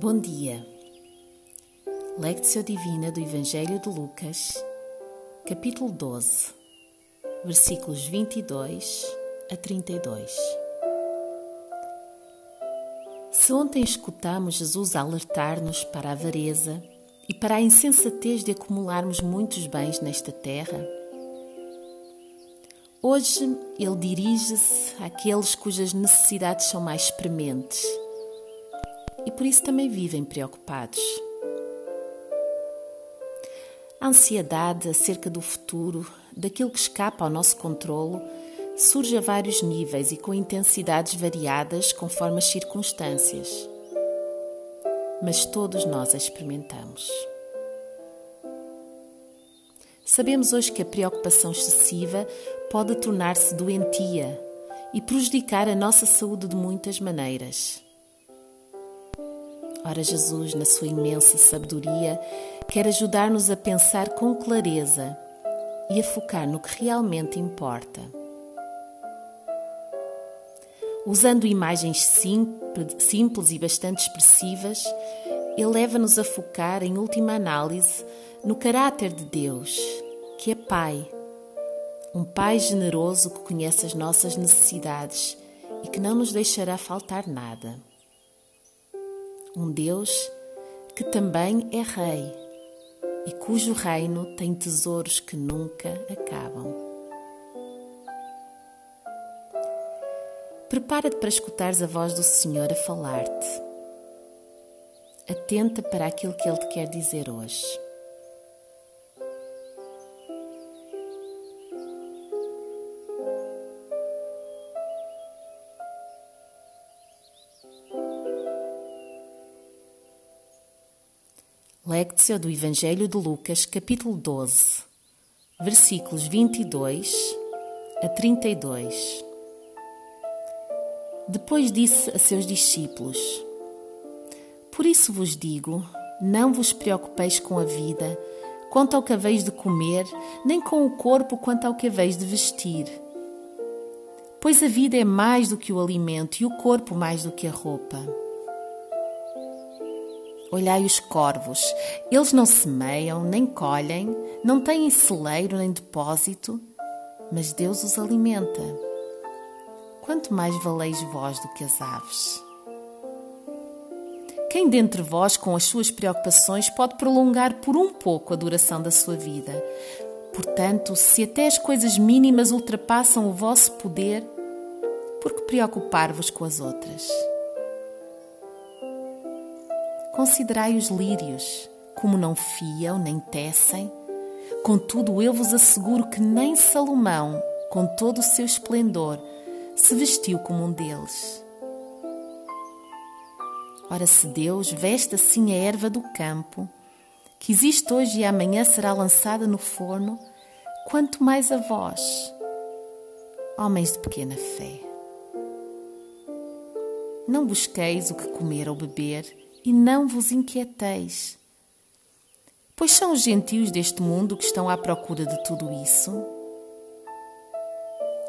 Bom dia. Lectio Divina do Evangelho de Lucas, capítulo 12, versículos 22 a 32. Se ontem escutamos Jesus alertar-nos para a avareza e para a insensatez de acumularmos muitos bens nesta terra, hoje ele dirige-se àqueles cujas necessidades são mais prementes e por isso também vivem preocupados. A ansiedade acerca do futuro, daquilo que escapa ao nosso controlo, surge a vários níveis e com intensidades variadas conforme as circunstâncias. Mas todos nós a experimentamos. Sabemos hoje que a preocupação excessiva pode tornar-se doentia e prejudicar a nossa saúde de muitas maneiras. Ora, Jesus, na sua imensa sabedoria, quer ajudar-nos a pensar com clareza e a focar no que realmente importa. Usando imagens simples e bastante expressivas, ele leva-nos a focar, em última análise, no caráter de Deus, que é Pai. Um Pai generoso que conhece as nossas necessidades e que não nos deixará faltar nada um Deus que também é Rei e cujo reino tem tesouros que nunca acabam. Prepara-te para escutares a voz do Senhor a falar-te. Atenta para aquilo que Ele te quer dizer hoje. Lectio do Evangelho de Lucas, capítulo 12, versículos 22 a 32. Depois disse a seus discípulos: Por isso vos digo, não vos preocupeis com a vida, quanto ao que haveis de comer, nem com o corpo quanto ao que haveis de vestir. Pois a vida é mais do que o alimento e o corpo mais do que a roupa. Olhai os corvos, eles não semeiam, nem colhem, não têm celeiro nem depósito, mas Deus os alimenta. Quanto mais valeis vós do que as aves? Quem dentre vós, com as suas preocupações, pode prolongar por um pouco a duração da sua vida? Portanto, se até as coisas mínimas ultrapassam o vosso poder, por que preocupar-vos com as outras? Considerai os lírios, como não fiam nem tecem. Contudo, eu vos asseguro que nem Salomão, com todo o seu esplendor, se vestiu como um deles. Ora, se Deus veste assim a erva do campo, que existe hoje e amanhã será lançada no forno, quanto mais a vós, homens de pequena fé. Não busqueis o que comer ou beber, e não vos inquieteis. Pois são os gentios deste mundo que estão à procura de tudo isso.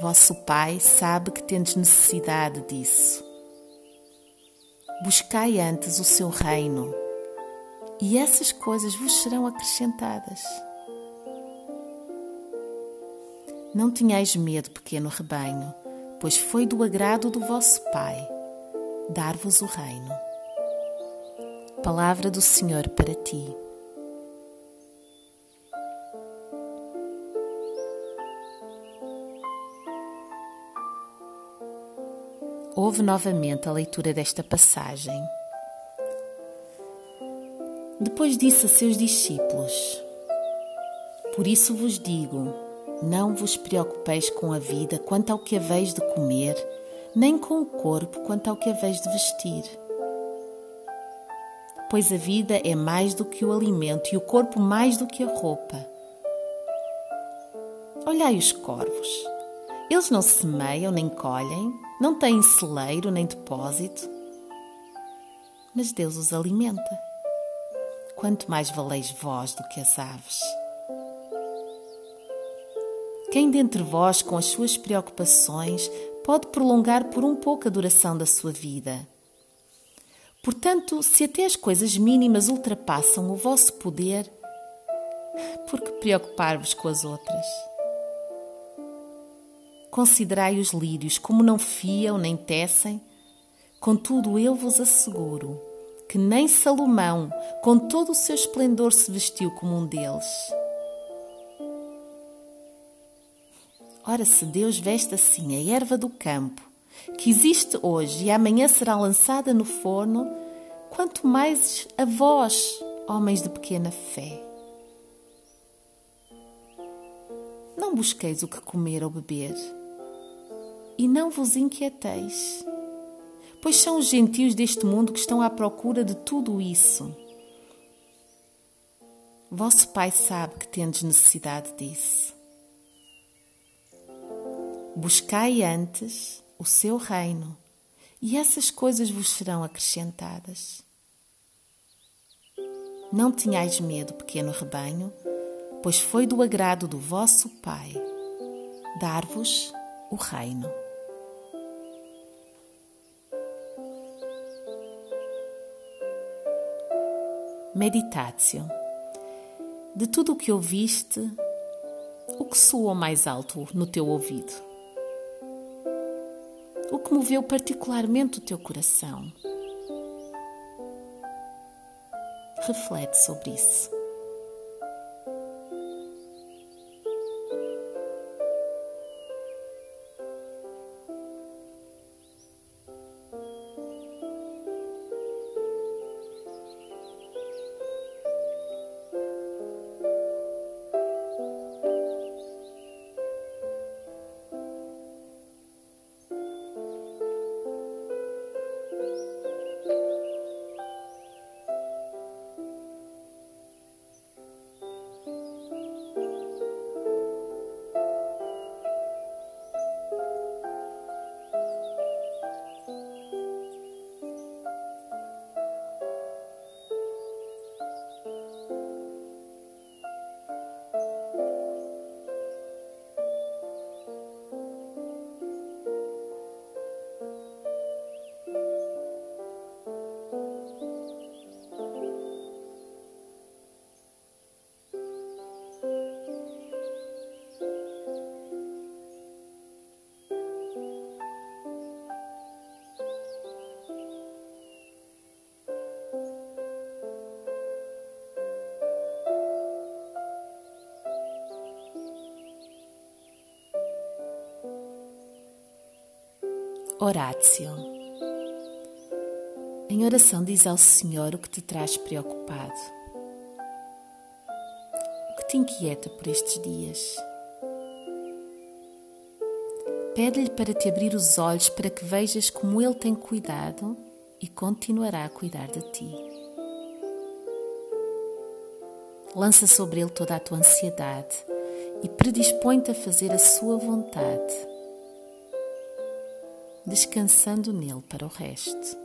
Vosso Pai sabe que tendes necessidade disso. Buscai antes o seu reino, e essas coisas vos serão acrescentadas. Não tenhais medo, pequeno rebanho, pois foi do agrado do vosso Pai dar-vos o reino. Palavra do Senhor para ti. Ouve novamente a leitura desta passagem. Depois disse a seus discípulos: Por isso vos digo, não vos preocupeis com a vida quanto ao que haveis de comer, nem com o corpo quanto ao que haveis de vestir pois a vida é mais do que o alimento e o corpo mais do que a roupa. Olhai os corvos. Eles não semeiam nem colhem, não têm celeiro nem depósito, mas Deus os alimenta. Quanto mais valeis vós do que as aves. Quem dentre vós, com as suas preocupações, pode prolongar por um pouco a duração da sua vida? Portanto, se até as coisas mínimas ultrapassam o vosso poder, por que preocupar-vos com as outras? Considerai os lírios como não fiam nem tecem, contudo eu vos asseguro que nem Salomão, com todo o seu esplendor, se vestiu como um deles. Ora, se Deus veste assim a erva do campo, que existe hoje e amanhã será lançada no forno, quanto mais a vós, homens de pequena fé. Não busqueis o que comer ou beber, e não vos inquieteis, pois são os gentios deste mundo que estão à procura de tudo isso. Vosso Pai sabe que tendes necessidade disso. Buscai antes o seu reino, e essas coisas vos serão acrescentadas. Não tenhais medo, pequeno rebanho, pois foi do agrado do vosso Pai dar-vos o reino. Meditatio. De tudo o que ouviste, o que soou mais alto no teu ouvido? O que moveu particularmente o teu coração? Reflete sobre isso. Horácio. Em oração diz ao Senhor o que te traz preocupado, o que te inquieta por estes dias. Pede-lhe para te abrir os olhos para que vejas como Ele tem cuidado e continuará a cuidar de ti. Lança sobre Ele toda a tua ansiedade e predispõe-te a fazer a Sua vontade descansando nele para o resto.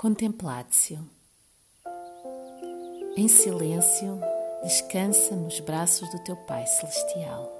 Contemplatio. Em silêncio, descansa nos braços do teu Pai Celestial.